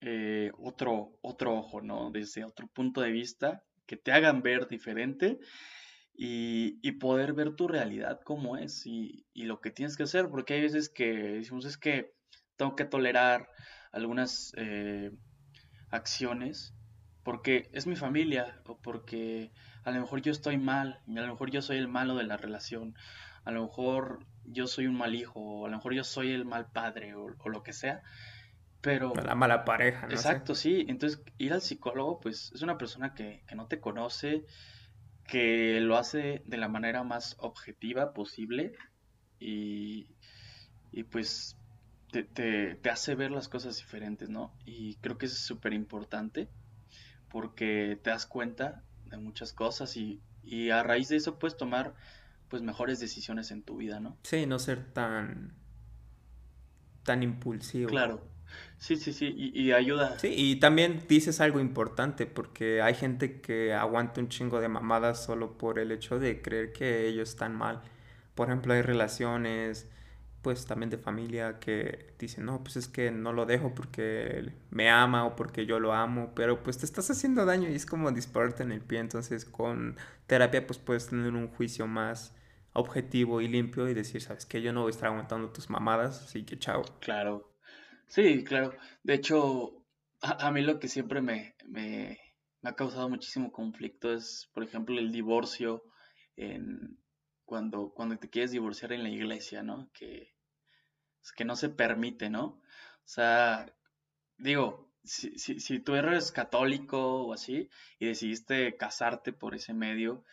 A: eh, otro, otro ojo, ¿no? Desde otro punto de vista, que te hagan ver diferente y, poder ver tu realidad como es y, lo que tienes que hacer, porque hay veces que decimos es que tengo que tolerar algunas eh, acciones porque es mi familia o porque a lo mejor yo estoy mal, a lo mejor yo soy el malo de la relación, a lo mejor yo soy un mal hijo, o a lo mejor yo soy el mal padre o lo que sea, pero...
B: La mala pareja,
A: ¿no? Exacto, sí. Entonces, ir al psicólogo, pues, es una persona que, no te conoce, que lo hace de la manera más objetiva posible y, y pues, te, te, hace ver las cosas diferentes, ¿no? Y creo que eso es súper importante porque te das cuenta de muchas cosas y, y a raíz de eso puedes tomar, pues, mejores decisiones en tu vida, ¿no?
B: Sí, no ser tan tan impulsivo.
A: Claro. Sí, sí, sí, y, ayuda.
B: Sí, y también dices algo importante, porque hay gente que aguanta un chingo de mamadas solo por el hecho de creer que ellos están mal. Por ejemplo, hay relaciones, pues también de familia, que dicen, no, pues es que no lo dejo porque me ama o porque yo lo amo, pero pues te estás haciendo daño y es como dispararte en el pie. Entonces, con terapia, pues puedes tener un juicio más objetivo y limpio y decir, sabes que yo no voy a estar aguantando tus mamadas, así que chao.
A: Claro. Sí, claro. De hecho, a, mí lo que siempre me, me, ha causado muchísimo conflicto es, por ejemplo, el divorcio en, cuando, cuando te quieres divorciar en la iglesia, ¿no? Que, que no se permite, ¿no? O sea, digo, si, si, si tú eres católico o así y decidiste casarte por ese medio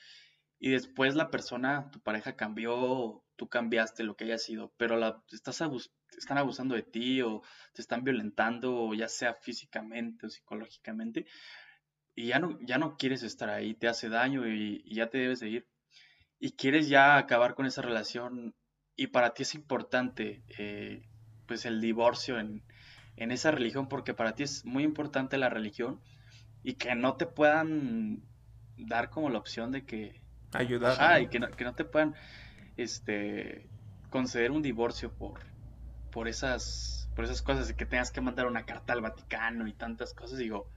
A: y después la persona, tu pareja cambió, tú cambiaste lo que haya sido, pero la, estás están abusando de ti o te están violentando, ya sea físicamente o psicológicamente, y ya no, ya no quieres estar ahí, te hace daño y, ya te debes de ir. Y quieres ya acabar con esa relación y para ti es importante eh, pues el divorcio en, en esa religión porque para ti es muy importante la religión y que no te puedan dar como la opción de que
B: ayudar
A: ah y que no, que no te puedan este conceder un divorcio por por esas, por esas cosas de que tengas que mandar una carta al Vaticano y tantas cosas, digo,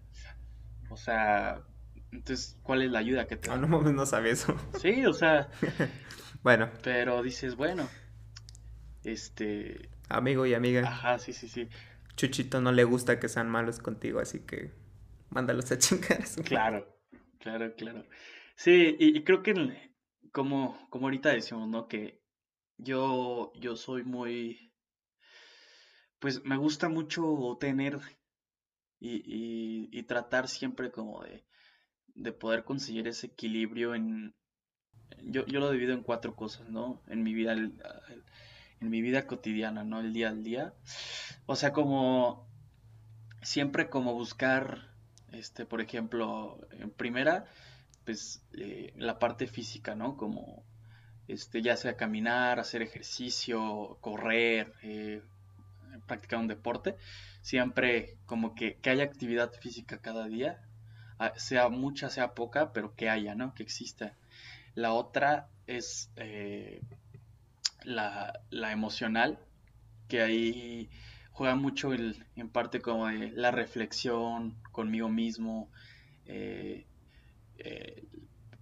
A: o sea, entonces, ¿cuál es la ayuda que te
B: ah, No, no, no sabía eso.
A: Sí, o sea.
B: bueno.
A: Pero dices, bueno, este...
B: Amigo y amiga.
A: Ajá, sí, sí, sí.
B: Chuchito no le gusta que sean malos contigo, así que mándalos a chingar.
A: Claro, claro, claro. Sí, y, creo que como, como ahorita decimos, ¿no? Que yo, yo soy muy pues me gusta mucho tener y, tratar siempre como de, poder conseguir ese equilibrio en... Yo, yo lo divido en cuatro cosas, ¿no? En mi vida, en mi vida cotidiana, ¿no? El día al día. O sea, como siempre como buscar, este, por ejemplo, en primera, pues eh, la parte física, ¿no? Como, este, ya sea caminar, hacer ejercicio, correr, eh, practicar un deporte, siempre como que, haya actividad física cada día, ah, sea mucha, sea poca, pero que haya, ¿no? Que exista. La otra es eh, la, emocional, que ahí juega mucho el, en parte como la reflexión conmigo mismo, eh, eh,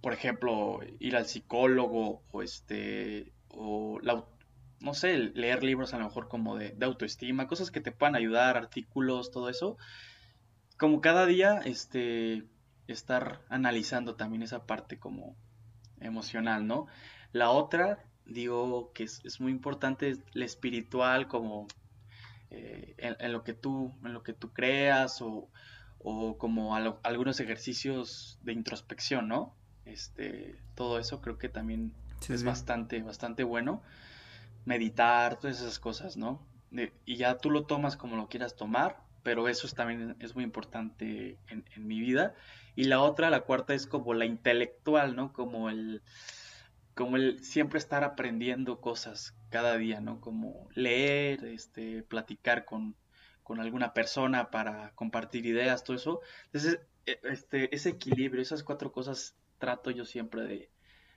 A: por ejemplo, ir al psicólogo o este o no sé, leer libros a lo mejor como de, autoestima, cosas que te puedan ayudar, artículos, todo eso. como cada día, este, estar analizando también esa parte como emocional, ¿no? La otra, digo que es, muy importante, la espiritual, como eh, en, lo que tú, en lo que tú creas o, como algunos ejercicios de introspección, ¿no? Este, todo eso creo que también es bastante, bastante bueno. Meditar, todas esas cosas, ¿no? y ya tú lo tomas como lo quieras tomar, pero eso también es muy importante en, en mi vida. Y la otra, la cuarta, es como la intelectual, ¿no? Como el, como el siempre estar aprendiendo cosas cada día, ¿no? Como leer, este, platicar con, con alguna persona para compartir ideas, todo eso. Entonces, e, este, ese equilibrio, esas cuatro cosas trato yo siempre de,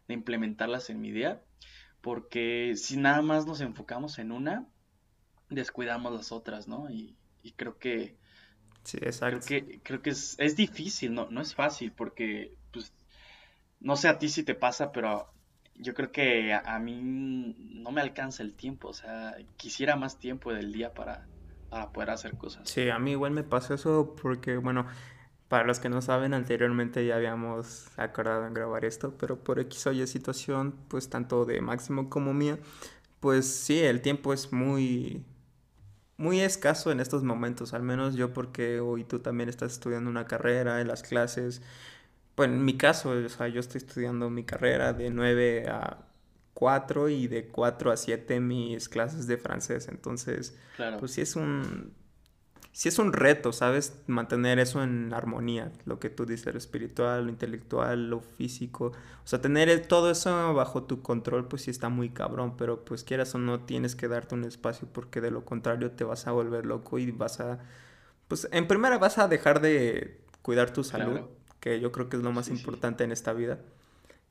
A: de implementarlas en mi día, porque si nada más nos enfocamos en una, descuidamos las otras, ¿no? Y, y creo que
B: Sí, exacto.
A: Creo que, creo que es, es difícil, no, no es fácil, porque, pues, no sé a ti si te pasa, pero yo creo que a, mí no me alcanza el tiempo, o sea, quisiera más tiempo del día para, para poder hacer cosas.
B: Sí, a mí igual me pasa eso porque, bueno, para los que no saben, anteriormente ya habíamos acordado en grabar esto, pero por X o Y situación, pues tanto de Máximo como mía, pues sí, el tiempo es muy, muy escaso en estos momentos, al menos yo porque hoy tú también estás estudiando una carrera en las clases. Pues en mi caso, o sea, yo estoy estudiando mi carrera de 9 a 4 y de 4 a 7 mis clases de francés, entonces, pues sí es un sí es un reto, ¿sabes? Mantener eso en armonía, lo que tú dices, lo espiritual, lo intelectual, lo físico. O sea, tener todo eso bajo tu control, pues sí está muy cabrón, pero pues quieras o no, tienes que darte un espacio porque de lo contrario te vas a volver loco y vas a... Pues en primera vas a dejar de cuidar tu salud, que yo creo que es lo más importante en esta vida.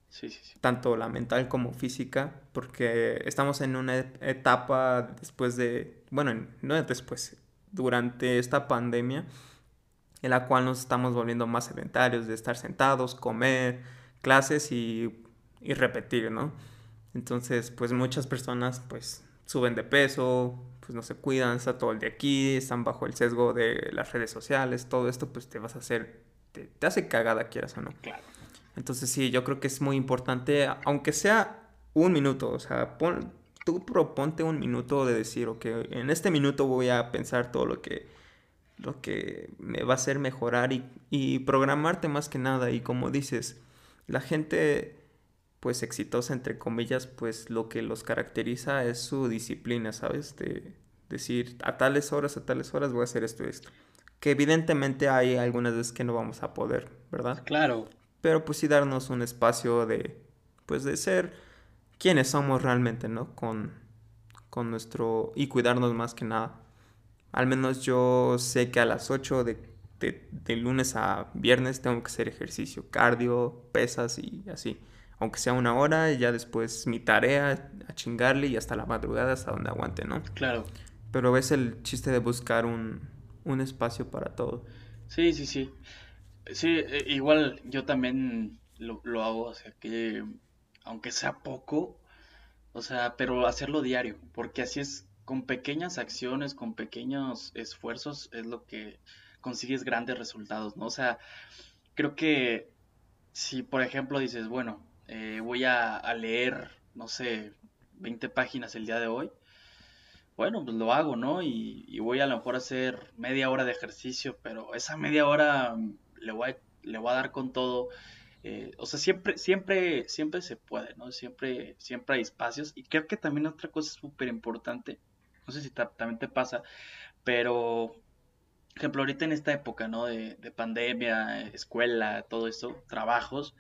A: Sí, sí, sí.
B: Tanto la mental como física, porque estamos en una etapa después de, bueno, no después, durante esta pandemia, en la cual nos estamos volviendo más sedentarios, de estar sentados, comer, clases y, y repetir, ¿no? Entonces, pues muchas personas pues suben de peso, pues no se cuidan, está todo el de aquí, están bajo el sesgo de las redes sociales, todo esto pues te vas a hacer, te, hace cagada quieras o no. Entonces sí, yo creo que es muy importante, aunque sea un minuto, o sea, pon, tú proponte un minuto de decir, ok, en este minuto voy a pensar todo lo que, lo que me va a hacer mejorar y, y programarte más que nada. Y como dices, la gente pues exitosa entre comillas, pues lo que los caracteriza es su disciplina, ¿sabes? De decir a tales horas, a tales horas voy a hacer esto y esto. Que evidentemente hay algunas veces que no vamos a poder, ¿verdad?
A: Claro.
B: Pero pues sí darnos un espacio de, pues de ser quiénes somos realmente, ¿no? Con, con nuestro... y cuidarnos más que nada. Al menos yo sé que a las 8 de, de, lunes a viernes tengo que hacer ejercicio, cardio, pesas y así. Aunque sea una hora, y ya después mi tarea a chingarle y hasta la madrugada, hasta donde aguante, ¿no?
A: Claro.
B: Pero es el chiste de buscar un, un espacio para todo.
A: Sí, sí, sí. Sí, e, igual yo también lo, lo hago, o sea que aunque sea poco, o sea, pero hacerlo diario, porque así es, con pequeñas acciones, con pequeños esfuerzos, es lo que consigues grandes resultados, ¿no? O sea, creo que si, por ejemplo, dices, bueno, eh, voy a, leer, no sé, 20 páginas el día de hoy, bueno, pues lo hago, ¿no? Y, y, voy a lo mejor a hacer media hora de ejercicio, pero esa media hora le voy le voy a dar con todo eh, o sea, siempre, siempre, siempre se puede, ¿no? Siempre, siempre hay espacios. Y creo que también otra cosa súper importante, no sé si también te pasa, pero, por ejemplo, ahorita en esta época, ¿no? De, de pandemia, escuela, todo eso, trabajos.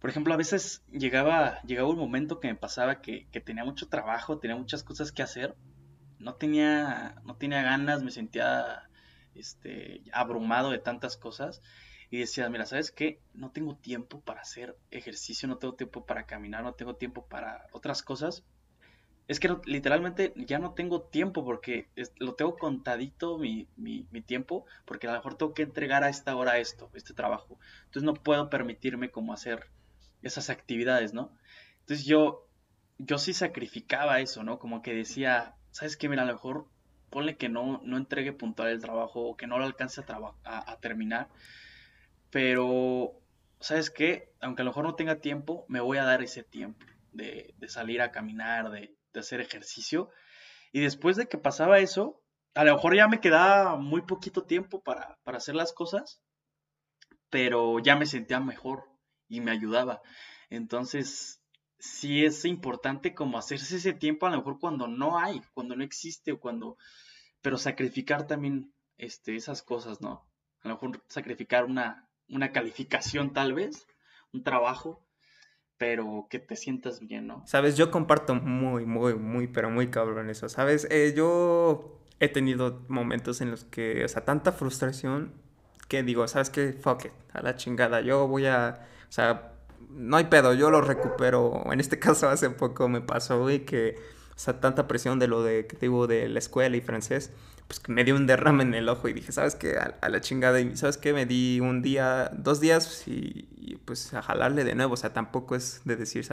A: Por ejemplo, a veces llegaba, llegaba un momento que me pasaba que, que tenía mucho trabajo, tenía muchas cosas que hacer, no tenía, no tenía ganas, me sentía este, abrumado de tantas cosas y decía, mira, ¿sabes qué? No tengo tiempo para hacer ejercicio, no tengo tiempo para caminar, no tengo tiempo para otras cosas. Es que literalmente ya no tengo tiempo porque lo tengo contadito mi, mi, mi, tiempo, porque a lo mejor tengo que entregar a esta hora esto, este trabajo. Entonces no puedo permitirme como hacer esas actividades, ¿no? Entonces yo, yo sí sacrificaba eso, ¿no? Como que decía, ¿sabes qué? Mira, a lo mejor ponle que no, no entregue puntual el trabajo o que no lo alcance a, a, terminar, pero, ¿sabes qué? Aunque a lo mejor no tenga tiempo, me voy a dar ese tiempo de, de salir a caminar, de, de hacer ejercicio. Y después de que pasaba eso, a lo mejor ya me quedaba muy poquito tiempo para, para hacer las cosas, pero ya me sentía mejor y me ayudaba. Entonces, sí es importante como hacerse ese tiempo a lo mejor cuando no hay, cuando no existe o cuando, pero sacrificar también este, esas cosas, ¿no? A lo mejor sacrificar una, una calificación tal vez, un trabajo, pero que te sientas bien, ¿no?
B: Sabes, yo comparto muy, muy, muy, pero muy cabrón eso, ¿sabes? Eh, yo he tenido momentos en los que, o sea, tanta frustración que digo, ¿sabes qué? Fuck it, a la chingada, yo voy a, o sea, no hay pedo, yo lo recupero. En este caso hace poco me pasó, güey, que, o sea, tanta presión de lo de, que de la escuela y francés, pues que me dio un derrame en el ojo y dije, ¿sabes qué? A, la chingada, y ¿sabes qué? Me di un día, dos días y, y, pues a jalarle de nuevo, o sea, tampoco es de decir,